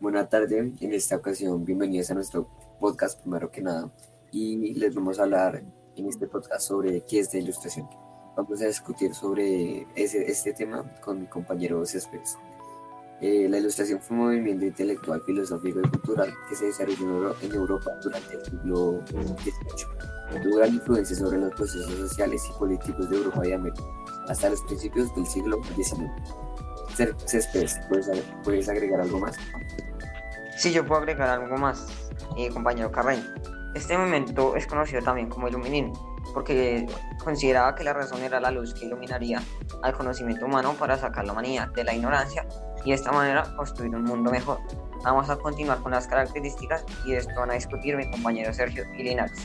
Buenas tardes, en esta ocasión bienvenidos a nuestro podcast primero que nada y les vamos a hablar en este podcast sobre qué es la ilustración. Vamos a discutir sobre ese, este tema con mi compañero Céspedes. Eh, la ilustración fue un movimiento intelectual, filosófico y cultural que se desarrolló en Europa durante el siglo XVIII. Tuvo gran influencia sobre los procesos sociales y políticos de Europa y América hasta los principios del siglo XIX. Céspedes, ¿puedes, ¿puedes agregar algo más? Sí, yo puedo agregar algo más, eh, compañero Carreño. Este movimiento es conocido también como iluminismo, porque consideraba que la razón era la luz que iluminaría al conocimiento humano para sacar la humanidad de la ignorancia y de esta manera construir un mundo mejor. Vamos a continuar con las características y esto van a discutir mi compañero Sergio y Linares.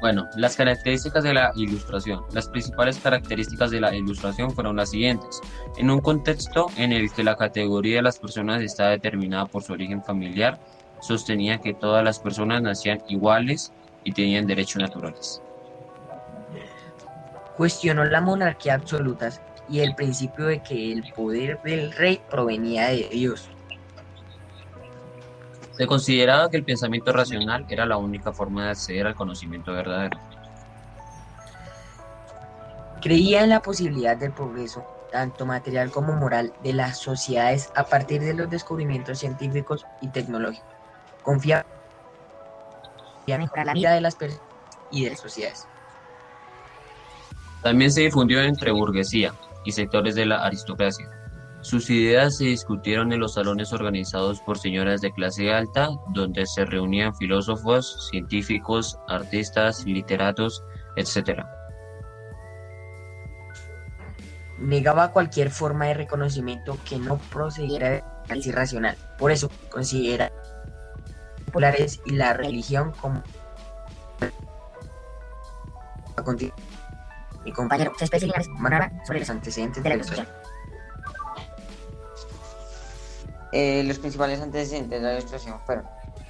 Bueno, las características de la ilustración. Las principales características de la ilustración fueron las siguientes. En un contexto en el que la categoría de las personas está determinada por su origen familiar, sostenía que todas las personas nacían iguales y tenían derechos naturales. Cuestionó la monarquía absoluta y el principio de que el poder del rey provenía de Dios. Se consideraba que el pensamiento racional era la única forma de acceder al conocimiento verdadero. Creía en la posibilidad del progreso, tanto material como moral, de las sociedades a partir de los descubrimientos científicos y tecnológicos. Confiaba en la vida de las personas y de las sociedades. También se difundió entre burguesía y sectores de la aristocracia. Sus ideas se discutieron en los salones organizados por señoras de clase alta, donde se reunían filósofos, científicos, artistas, literatos, etc. Negaba cualquier forma de reconocimiento que no procediera de análisis racional. Por eso considera populares y la religión como. Mi compañero sobre los antecedentes de la ilustración. Eh, los principales antecedentes de la ilustración fueron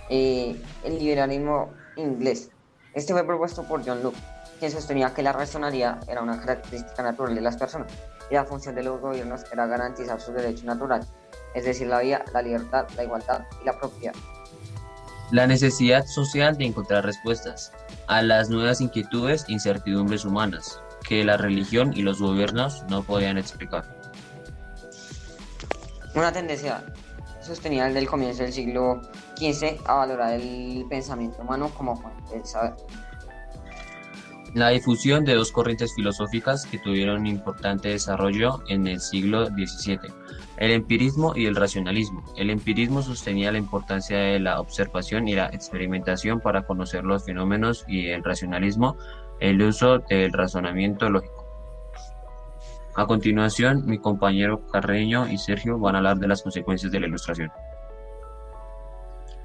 eh, el liberalismo inglés. Este fue propuesto por John Locke, quien sostenía que la racionalidad era una característica natural de las personas y la función de los gobiernos era garantizar sus derechos naturales, es decir, la vida, la libertad, la igualdad y la propiedad. La necesidad social de encontrar respuestas a las nuevas inquietudes e incertidumbres humanas que la religión y los gobiernos no podían explicar. Una tendencia sostenida desde el comienzo del siglo XV a valorar el pensamiento humano como fuente del saber. La difusión de dos corrientes filosóficas que tuvieron un importante desarrollo en el siglo XVII, el empirismo y el racionalismo. El empirismo sostenía la importancia de la observación y la experimentación para conocer los fenómenos y el racionalismo, el uso del razonamiento lógico. A continuación, mi compañero Carreño y Sergio van a hablar de las consecuencias de la ilustración.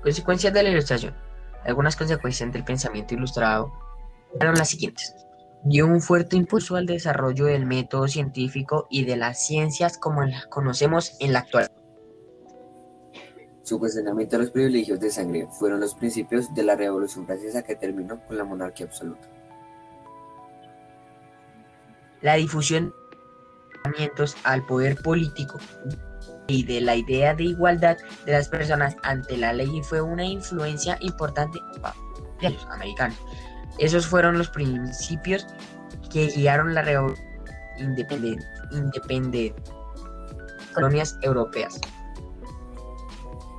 Consecuencias de la ilustración. Algunas consecuencias del pensamiento ilustrado fueron las siguientes. Dio un fuerte impulso al desarrollo del método científico y de las ciencias como las conocemos en la actualidad. Su cuestionamiento a los privilegios de sangre fueron los principios de la Revolución Francesa que terminó con la monarquía absoluta. La difusión al poder político y de la idea de igualdad de las personas ante la ley fue una influencia importante para los americanos. Esos fueron los principios que guiaron la revolución independiente, independiente colonias europeas.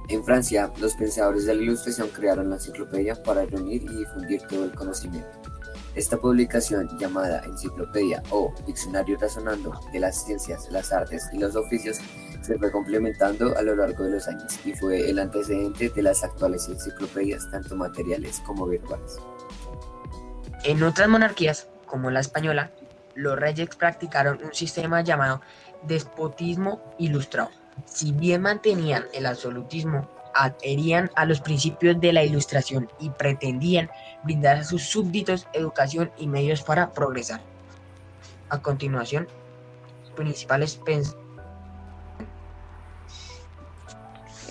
En Francia, los pensadores de la Ilustración crearon la enciclopedia para reunir y difundir todo el conocimiento. Esta publicación, llamada Enciclopedia o Diccionario Razonando de las Ciencias, las Artes y los Oficios, se fue complementando a lo largo de los años y fue el antecedente de las actuales enciclopedias, tanto materiales como virtuales. En otras monarquías, como la española, los reyes practicaron un sistema llamado despotismo ilustrado. Si bien mantenían el absolutismo adherían a los principios de la Ilustración y pretendían brindar a sus súbditos educación y medios para progresar. A continuación, principales pensamientos.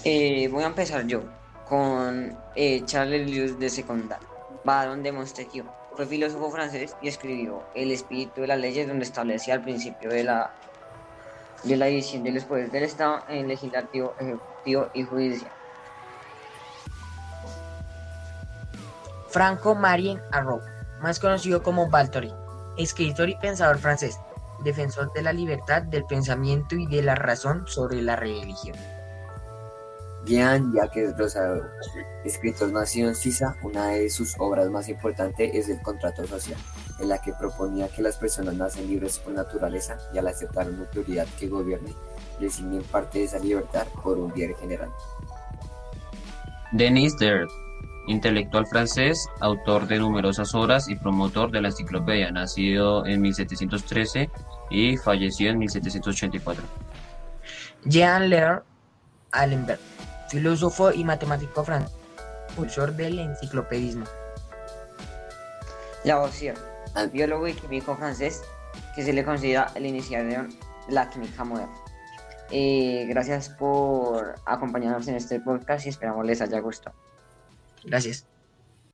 Eh, voy a empezar yo con eh, Charles Lewis de Secondar, Baron de Montesquieu. Fue filósofo francés y escribió El espíritu de las leyes, donde establecía el principio de la, de la división de los poderes del Estado en legislativo, ejecutivo y judicial. Franco Marien Arrow, más conocido como Valtori, escritor y pensador francés, defensor de la libertad del pensamiento y de la razón sobre la religión. Jean-Jacques Rousseau, escritor nacido en Suiza, una de sus obras más importantes es El contrato social, en la que proponía que las personas nacen libres por naturaleza y al aceptar una autoridad que gobierne, designen parte de esa libertad por un bien general. Denis Diderot, intelectual francés, autor de numerosas obras y promotor de la enciclopedia, nacido en 1713 y falleció en 1784. Jean Lear Allenberg, filósofo y matemático francés, impulsor del enciclopedismo. Lavoisier, biólogo y químico francés que se le considera el iniciador de la química moderna. Eh, gracias por acompañarnos en este podcast y esperamos les haya gustado. Gracias.